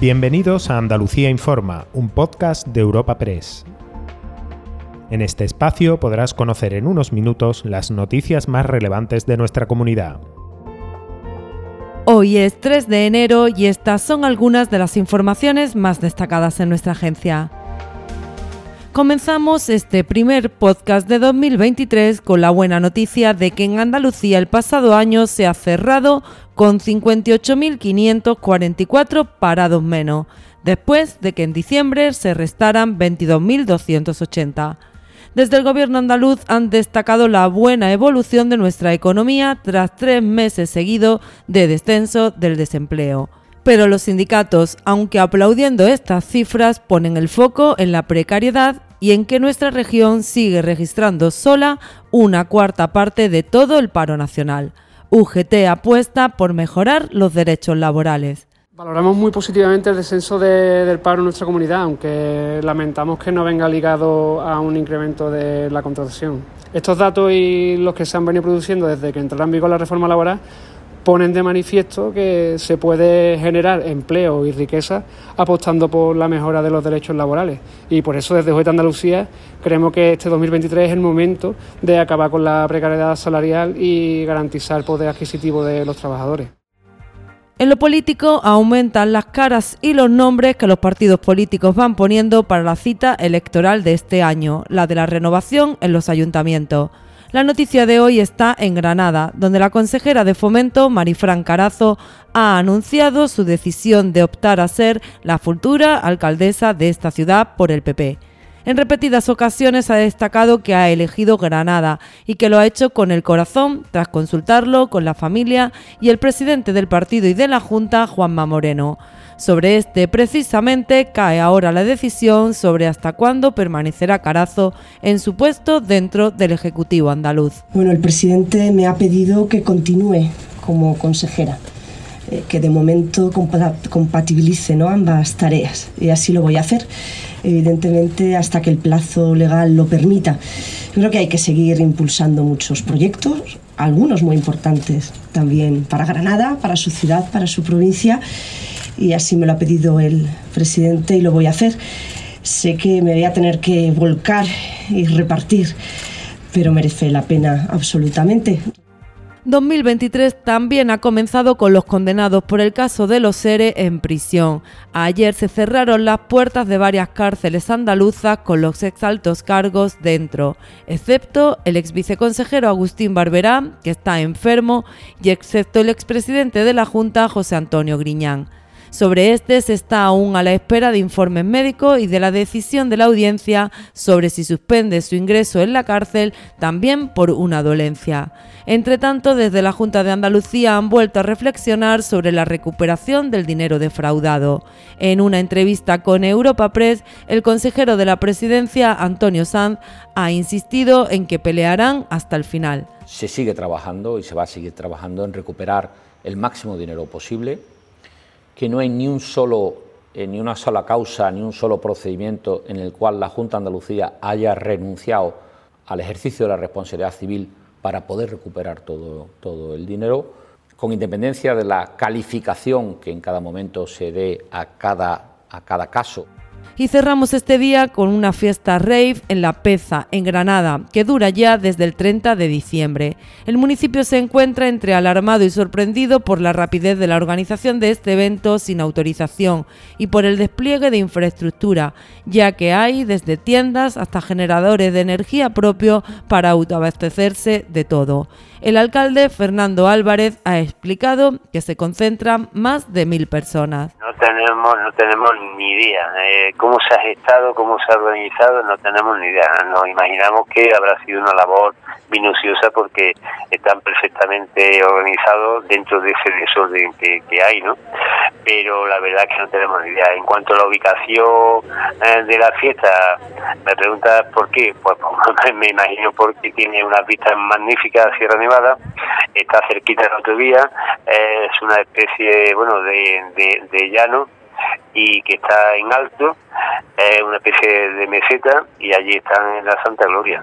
Bienvenidos a Andalucía Informa, un podcast de Europa Press. En este espacio podrás conocer en unos minutos las noticias más relevantes de nuestra comunidad. Hoy es 3 de enero y estas son algunas de las informaciones más destacadas en nuestra agencia. Comenzamos este primer podcast de 2023 con la buena noticia de que en Andalucía el pasado año se ha cerrado con 58.544 parados menos, después de que en diciembre se restaran 22.280. Desde el gobierno andaluz han destacado la buena evolución de nuestra economía tras tres meses seguidos de descenso del desempleo. Pero los sindicatos, aunque aplaudiendo estas cifras, ponen el foco en la precariedad y en que nuestra región sigue registrando sola una cuarta parte de todo el paro nacional. UGT apuesta por mejorar los derechos laborales. Valoramos muy positivamente el descenso del paro en nuestra comunidad, aunque lamentamos que no venga ligado a un incremento de la contratación. Estos datos y los que se han venido produciendo desde que entró en vigor la reforma laboral ponen de manifiesto que se puede generar empleo y riqueza apostando por la mejora de los derechos laborales. Y por eso desde de Andalucía creemos que este 2023 es el momento de acabar con la precariedad salarial y garantizar el poder adquisitivo de los trabajadores. En lo político aumentan las caras y los nombres que los partidos políticos van poniendo para la cita electoral de este año, la de la renovación en los ayuntamientos. La noticia de hoy está en Granada, donde la consejera de Fomento, Marifran Carazo, ha anunciado su decisión de optar a ser la futura alcaldesa de esta ciudad por el PP. En repetidas ocasiones ha destacado que ha elegido Granada y que lo ha hecho con el corazón tras consultarlo con la familia y el presidente del partido y de la Junta, Juanma Moreno. Sobre este precisamente cae ahora la decisión sobre hasta cuándo permanecerá Carazo en su puesto dentro del Ejecutivo andaluz. Bueno, el presidente me ha pedido que continúe como consejera eh, que de momento compatibilice ¿no? ambas tareas y así lo voy a hacer evidentemente hasta que el plazo legal lo permita. Creo que hay que seguir impulsando muchos proyectos, algunos muy importantes también para Granada, para su ciudad, para su provincia y así me lo ha pedido el presidente y lo voy a hacer. Sé que me voy a tener que volcar y repartir, pero merece la pena absolutamente. 2023 también ha comenzado con los condenados por el caso de los seres en prisión. Ayer se cerraron las puertas de varias cárceles andaluzas con los exaltos cargos dentro, excepto el ex viceconsejero Agustín Barberá, que está enfermo, y excepto el expresidente de la Junta, José Antonio Griñán. Sobre este se está aún a la espera de informes médicos y de la decisión de la audiencia sobre si suspende su ingreso en la cárcel también por una dolencia. Entre tanto, desde la Junta de Andalucía han vuelto a reflexionar sobre la recuperación del dinero defraudado. En una entrevista con Europa Press, el consejero de la presidencia, Antonio Sanz, ha insistido en que pelearán hasta el final. Se sigue trabajando y se va a seguir trabajando en recuperar el máximo dinero posible que no hay ni un solo eh, ni una sola causa, ni un solo procedimiento en el cual la Junta de Andalucía haya renunciado al ejercicio de la responsabilidad civil para poder recuperar todo, todo el dinero, con independencia de la calificación que en cada momento se dé a cada, a cada caso. Y cerramos este día con una fiesta rave en La Peza, en Granada, que dura ya desde el 30 de diciembre. El municipio se encuentra entre alarmado y sorprendido por la rapidez de la organización de este evento sin autorización y por el despliegue de infraestructura, ya que hay desde tiendas hasta generadores de energía propio para autoabastecerse de todo. El alcalde Fernando Álvarez ha explicado que se concentran más de mil personas. No tenemos, no tenemos ni idea eh, cómo se ha gestado, cómo se ha organizado, no tenemos ni idea. Nos imaginamos que habrá sido una labor minuciosa porque están perfectamente organizados dentro de ese desorden que, hay, ¿no? Pero la verdad es que no tenemos ni idea. En cuanto a la ubicación eh, de la fiesta, me preguntas por qué, pues, pues me imagino porque tiene una vista magnífica Sierra Nevada, está cerquita de la autovía, es una especie, bueno, de, de llano y que está en alto, es una especie de meseta y allí están en la Santa Gloria.